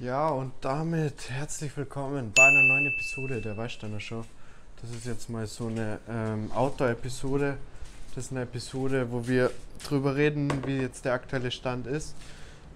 Ja, und damit herzlich willkommen bei einer neuen Episode der Weißsteiner Show. Das ist jetzt mal so eine ähm, Outdoor-Episode. Das ist eine Episode, wo wir drüber reden, wie jetzt der aktuelle Stand ist.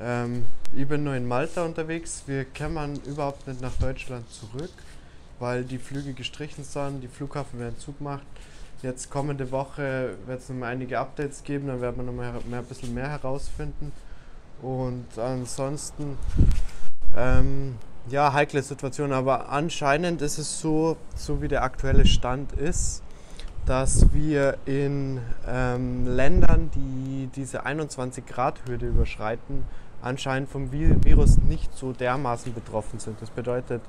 Ähm, ich bin nur in Malta unterwegs. Wir kämmern überhaupt nicht nach Deutschland zurück, weil die Flüge gestrichen sind, die Flughafen werden zugemacht. Jetzt kommende Woche wird es nochmal einige Updates geben, dann werden wir nochmal mehr, ein bisschen mehr herausfinden. Und ansonsten ähm, ja, heikle Situation, aber anscheinend ist es so, so wie der aktuelle Stand ist, dass wir in ähm, Ländern, die diese 21 Grad Hürde überschreiten, anscheinend vom Virus nicht so dermaßen betroffen sind. Das bedeutet,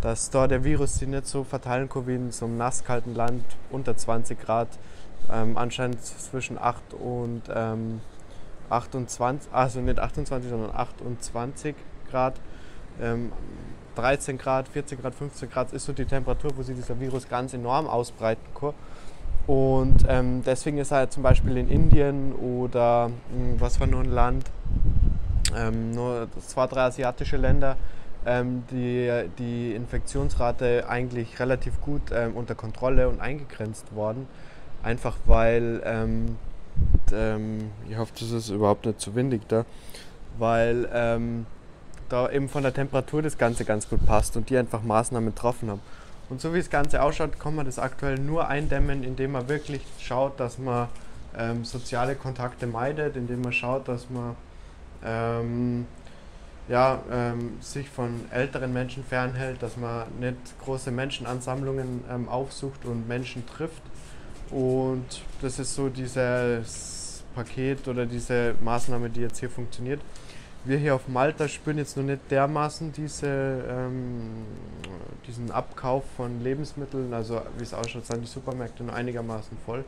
dass dort der Virus sich nicht so verteilen kann wie in so einem nasskalten Land unter 20 Grad, ähm, anscheinend zwischen 8 und ähm, 28, also nicht 28, sondern 28 Grad ähm, 13 Grad, 14 Grad, 15 Grad ist so die Temperatur, wo sich dieser Virus ganz enorm ausbreiten kann. Und ähm, deswegen ist er zum Beispiel in Indien oder mh, hm, was war nur ein Land, ähm, nur zwei, drei asiatische Länder, ähm, die, die Infektionsrate eigentlich relativ gut ähm, unter Kontrolle und eingegrenzt worden. Einfach weil, ähm, ähm, ich hoffe, das ist überhaupt nicht zu windig da, weil da eben von der Temperatur das Ganze ganz gut passt und die einfach Maßnahmen getroffen haben. Und so wie das Ganze ausschaut, kann man das aktuell nur eindämmen, indem man wirklich schaut, dass man ähm, soziale Kontakte meidet, indem man schaut, dass man ähm, ja, ähm, sich von älteren Menschen fernhält, dass man nicht große Menschenansammlungen ähm, aufsucht und Menschen trifft. Und das ist so dieses Paket oder diese Maßnahme, die jetzt hier funktioniert wir hier auf Malta spüren jetzt noch nicht dermaßen diese, ähm, diesen Abkauf von Lebensmitteln. Also wie es ausschaut, sind die Supermärkte noch einigermaßen voll.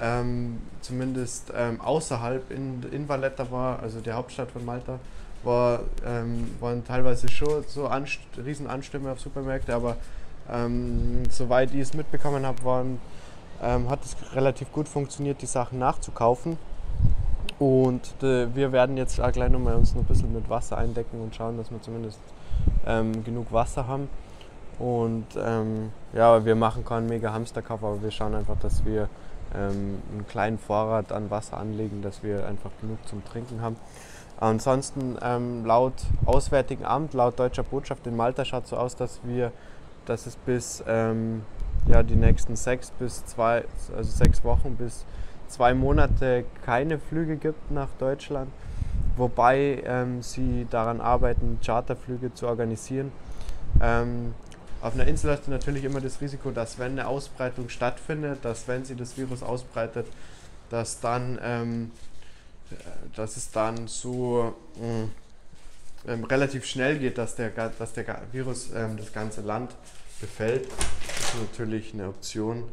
Ähm, zumindest ähm, außerhalb in, in Valletta war, also der Hauptstadt von Malta, war, ähm, waren teilweise schon so Anst riesen Anstürme auf Supermärkte, aber ähm, soweit ich es mitbekommen habe, ähm, hat es relativ gut funktioniert, die Sachen nachzukaufen. Und äh, wir werden jetzt auch gleich nochmal uns noch ein bisschen mit Wasser eindecken und schauen, dass wir zumindest ähm, genug Wasser haben. Und ähm, ja, wir machen keinen mega Hamsterkauf, aber wir schauen einfach, dass wir ähm, einen kleinen Vorrat an Wasser anlegen, dass wir einfach genug zum Trinken haben. Ansonsten ähm, laut Auswärtigen Amt, laut deutscher Botschaft in Malta schaut es so aus, dass wir, dass es bis ähm, ja, die nächsten sechs bis zwei, also sechs Wochen bis zwei Monate keine Flüge gibt nach Deutschland, wobei ähm, sie daran arbeiten, Charterflüge zu organisieren. Ähm, auf einer Insel hast du natürlich immer das Risiko, dass wenn eine Ausbreitung stattfindet, dass wenn sie das Virus ausbreitet, dass dann, ähm, dass es dann so äh, relativ schnell geht, dass der, dass der Virus ähm, das ganze Land befällt. Das ist natürlich eine Option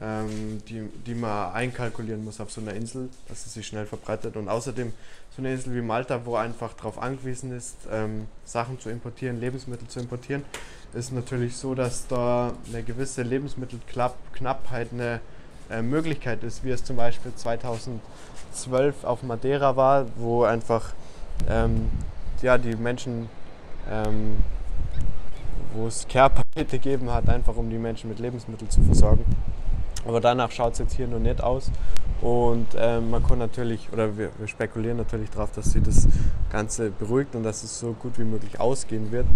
ähm, die, die man einkalkulieren muss auf so einer Insel, dass es sich schnell verbreitet. Und außerdem so eine Insel wie Malta, wo einfach darauf angewiesen ist, ähm, Sachen zu importieren, Lebensmittel zu importieren, ist natürlich so, dass da eine gewisse Lebensmittelknappheit eine äh, Möglichkeit ist, wie es zum Beispiel 2012 auf Madeira war, wo einfach ähm, ja, die Menschen ähm, wo es Care-Pakete gegeben hat, einfach um die Menschen mit Lebensmitteln zu versorgen. Aber danach schaut es jetzt hier noch nicht aus. Und ähm, man kann natürlich, oder wir, wir spekulieren natürlich darauf, dass sie das Ganze beruhigt und dass es so gut wie möglich ausgehen wird.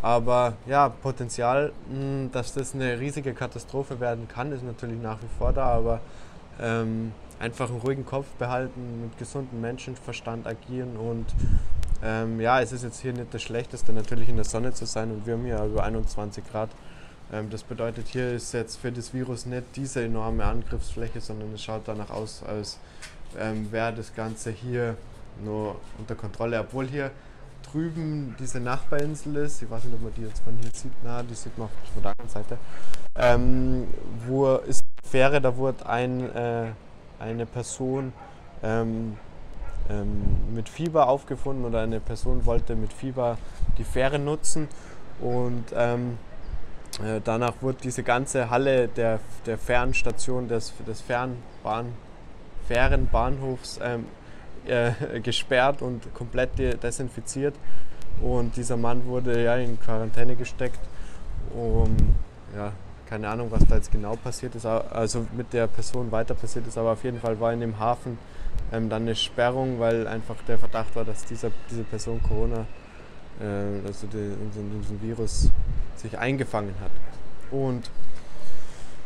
Aber ja, Potenzial, mh, hm, dass das eine riesige Katastrophe werden kann, ist natürlich nach wie vor da. Aber ähm, einfach einen ruhigen Kopf behalten, mit gesundem Menschenverstand agieren und ähm, ja, es ist jetzt hier nicht das Schlechteste, natürlich in der Sonne zu sein und wir haben hier über 21 Grad. Ähm, das bedeutet, hier ist jetzt für das Virus nicht diese enorme Angriffsfläche, sondern es schaut danach aus, als ähm, wäre das Ganze hier nur unter Kontrolle, obwohl hier drüben diese Nachbarinsel ist, ich weiß nicht, ob man die jetzt von hier sieht, na, die sieht man von der anderen Seite, ähm, wo ist eine Fähre, da wurde ein, äh, eine Person ähm, ähm, mit Fieber aufgefunden oder eine Person wollte mit Fieber die Fähre nutzen und äh, danach wurde diese ganze Halle der, der Fernstation des, des Fernbahn, Fährenbahnhofs ähm, äh, gesperrt und komplett desinfiziert. und dieser Mann wurde ja in Quarantäne gesteckt. Um, ja, keine Ahnung, was da jetzt genau passiert ist, also mit der Person weiter passiert ist, aber auf jeden Fall war in dem Hafen ähm, dann eine Sperrung, weil einfach der Verdacht war, dass dieser, diese Person Corona, äh, also diesen Virus, sich eingefangen hat. Und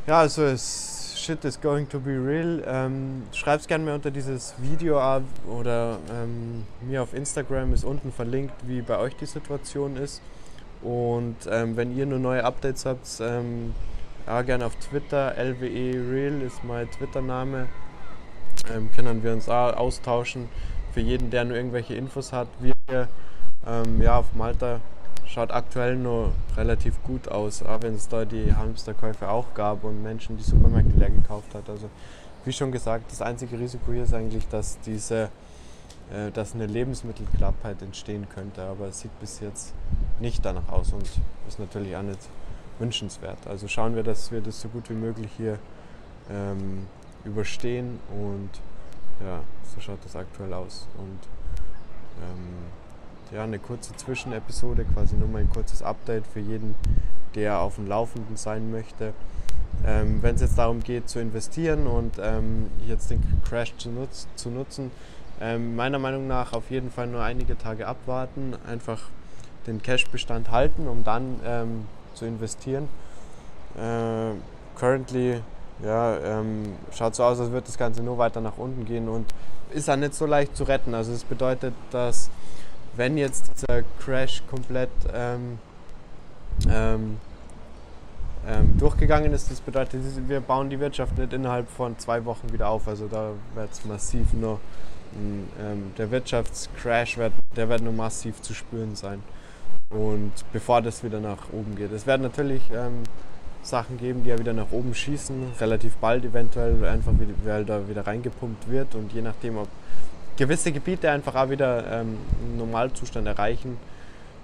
ja, also es shit is going to be real. Ähm, schreib's gerne mir unter dieses Video ab oder ähm, mir auf Instagram ist unten verlinkt, wie bei euch die Situation ist. Und ähm, wenn ihr nur neue Updates habt, ähm, ja, gerne auf Twitter, LWE Real ist mein Twitter-Name. Ähm, können wir uns austauschen. Für jeden, der nur irgendwelche Infos hat. Wir ähm, ja, auf Malta schaut aktuell nur relativ gut aus, auch wenn es da die Hamsterkäufe auch gab und Menschen die Supermärkte leer gekauft hat. Also wie schon gesagt, das einzige Risiko hier ist eigentlich, dass diese äh, dass eine Lebensmittelknappheit entstehen könnte, aber es sieht bis jetzt nicht danach aus und ist natürlich auch nicht wünschenswert. Also schauen wir, dass wir das so gut wie möglich hier ähm, überstehen und ja, so schaut das aktuell aus. Und ähm, ja, eine kurze Zwischenepisode, quasi nur mal ein kurzes Update für jeden, der auf dem Laufenden sein möchte. Ähm, Wenn es jetzt darum geht zu investieren und ähm, jetzt den Crash zu, nutz zu nutzen, ähm, meiner Meinung nach auf jeden Fall nur einige Tage abwarten, einfach den Cash-Bestand halten, um dann ähm, zu investieren. Äh, currently ja, ähm, schaut so aus, als würde das Ganze nur weiter nach unten gehen und ist dann nicht so leicht zu retten. Also es bedeutet, dass wenn jetzt dieser Crash komplett ähm, ähm, ähm, durchgegangen ist, das bedeutet, wir bauen die Wirtschaft nicht innerhalb von zwei Wochen wieder auf. Also da wird es massiv nur, ähm, der Wirtschaftscrash wird, der wird nur massiv zu spüren sein. Und bevor das wieder nach oben geht. Es werden natürlich ähm, Sachen geben, die ja wieder nach oben schießen, relativ bald eventuell, einfach weil da wieder reingepumpt wird und je nachdem, ob gewisse Gebiete einfach auch wieder ähm, einen Normalzustand erreichen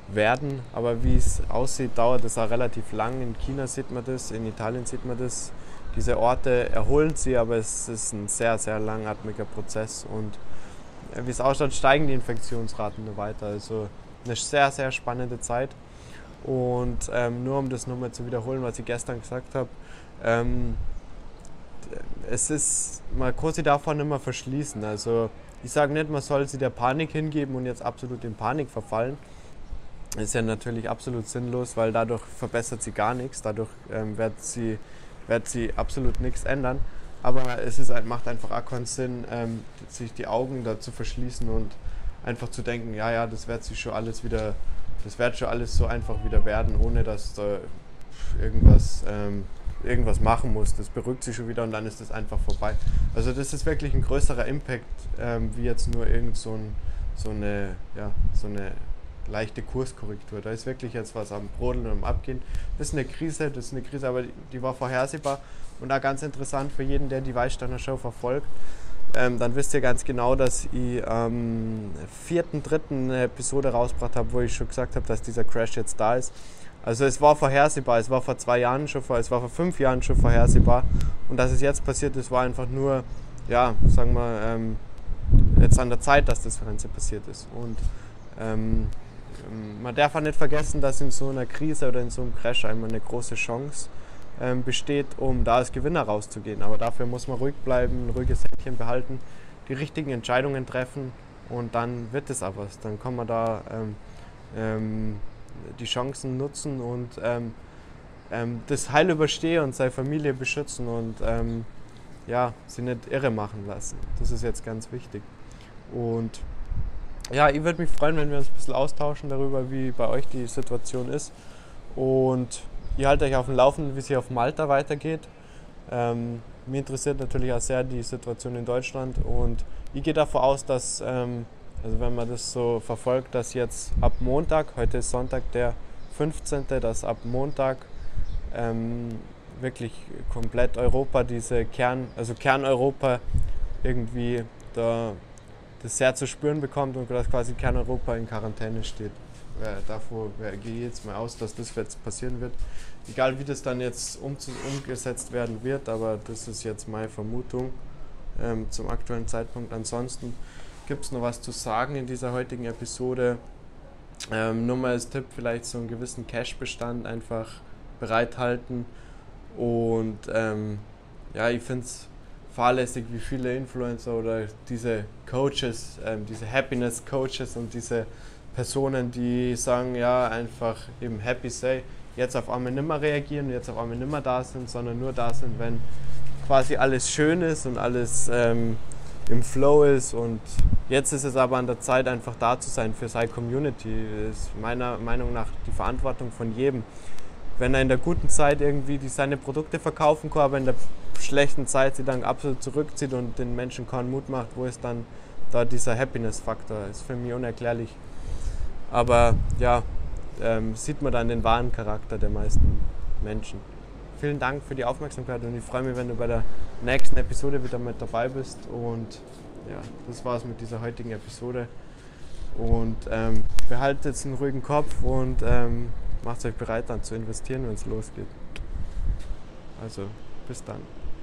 werden. Aber wie es aussieht, dauert es auch relativ lang. In China sieht man das, in Italien sieht man das. Diese Orte erholen sie, aber es ist ein sehr, sehr langatmiger Prozess. Und äh, wie es ausschaut, steigen die Infektionsraten nur weiter. Also eine sehr, sehr spannende Zeit. Und ähm, nur um das nochmal zu wiederholen, was ich gestern gesagt habe, ähm, es ist, man kann sich davon immer verschließen. Also ich sage nicht, man soll sie der Panik hingeben und jetzt absolut in Panik verfallen. Das ist ja natürlich absolut sinnlos, weil dadurch verbessert sie gar nichts, dadurch ähm, wird, sie, wird sie absolut nichts ändern. Aber es ist, macht einfach keinen Sinn, ähm, sich die Augen da zu verschließen und einfach zu denken, ja, ja, das wird sich schon alles wieder, das wird schon alles so einfach wieder werden, ohne dass da irgendwas ähm, irgendwas machen muss. Das beruhigt sich schon wieder und dann ist das einfach vorbei. Also das ist wirklich ein größerer Impact, ähm, wie jetzt nur irgend so, ein, so, eine, ja, so eine leichte Kurskorrektur. Da ist wirklich jetzt was am Brodeln und am Abgehen. Das ist eine Krise, das ist eine Krise, aber die, die war vorhersehbar und auch ganz interessant für jeden, der die Weißsteiner Show verfolgt. Ähm, dann wisst ihr ganz genau, dass ich am 4.3. eine Episode rausgebracht habe, wo ich schon gesagt habe, dass dieser Crash jetzt da ist. Also es war vorhersehbar, es war vor zwei Jahren schon, es war vor fünf Jahren schon vorhersehbar. Und dass es jetzt passiert ist, war einfach nur, ja, sagen wir, ähm, jetzt an der Zeit, dass das Ganze passiert ist. Und ähm, man darf auch nicht vergessen, dass in so einer Krise oder in so einem Crash einmal eine große Chance ähm, besteht, um da als Gewinner rauszugehen. Aber dafür muss man ruhig bleiben, ein ruhiges Händchen behalten, die richtigen Entscheidungen treffen und dann wird es was. Dann kann man da ähm, ähm, die Chancen nutzen und ähm, ähm, das Heil überstehen und seine Familie beschützen und ähm, ja, sie nicht irre machen lassen. Das ist jetzt ganz wichtig. Und ja, ich würde mich freuen, wenn wir uns ein bisschen austauschen darüber, wie bei euch die Situation ist. Und ihr haltet euch auf dem Laufenden, wie es hier auf Malta weitergeht. Ähm, mir interessiert natürlich auch sehr die Situation in Deutschland und ich gehe davon aus, dass ähm, also wenn man das so verfolgt, dass jetzt ab Montag, heute ist Sonntag der 15., dass ab Montag ähm, wirklich komplett Europa diese Kern, also Kerneuropa irgendwie da das sehr zu spüren bekommt und dass quasi Kerneuropa in Quarantäne steht. Ja, davor gehe ich jetzt mal aus, dass das jetzt passieren wird. Egal wie das dann jetzt um, umgesetzt werden wird, aber das ist jetzt meine Vermutung ähm, zum aktuellen Zeitpunkt. Ansonsten gibt es noch was zu sagen in dieser heutigen Episode? Ähm, nur mal als Tipp, vielleicht so einen gewissen Cash-Bestand einfach bereithalten. Und ähm, ja, ich finde es fahrlässig, wie viele Influencer oder diese Coaches, ähm, diese Happiness-Coaches und diese Personen, die sagen, ja, einfach eben happy say, jetzt auf einmal nicht mehr reagieren, jetzt auf einmal nicht mehr da sind, sondern nur da sind, wenn quasi alles schön ist und alles ähm, im Flow ist. Und jetzt ist es aber an der Zeit, einfach da zu sein für seine Community. Das ist meiner Meinung nach die Verantwortung von jedem. Wenn er in der guten Zeit irgendwie die, seine Produkte verkaufen kann, aber in der schlechten Zeit sie dann absolut zurückzieht und den Menschen keinen Mut macht, wo ist dann da dieser Happiness-Faktor? Ist für mich unerklärlich. Aber ja, ähm, sieht man dann den wahren Charakter der meisten Menschen. Vielen Dank für die Aufmerksamkeit und ich freue mich, wenn du bei der nächsten Episode wieder mit dabei bist. Und ja, das war's mit dieser heutigen Episode. Und ähm, behaltet jetzt einen ruhigen Kopf und ähm, macht euch bereit dann zu investieren, wenn es losgeht. Also, bis dann.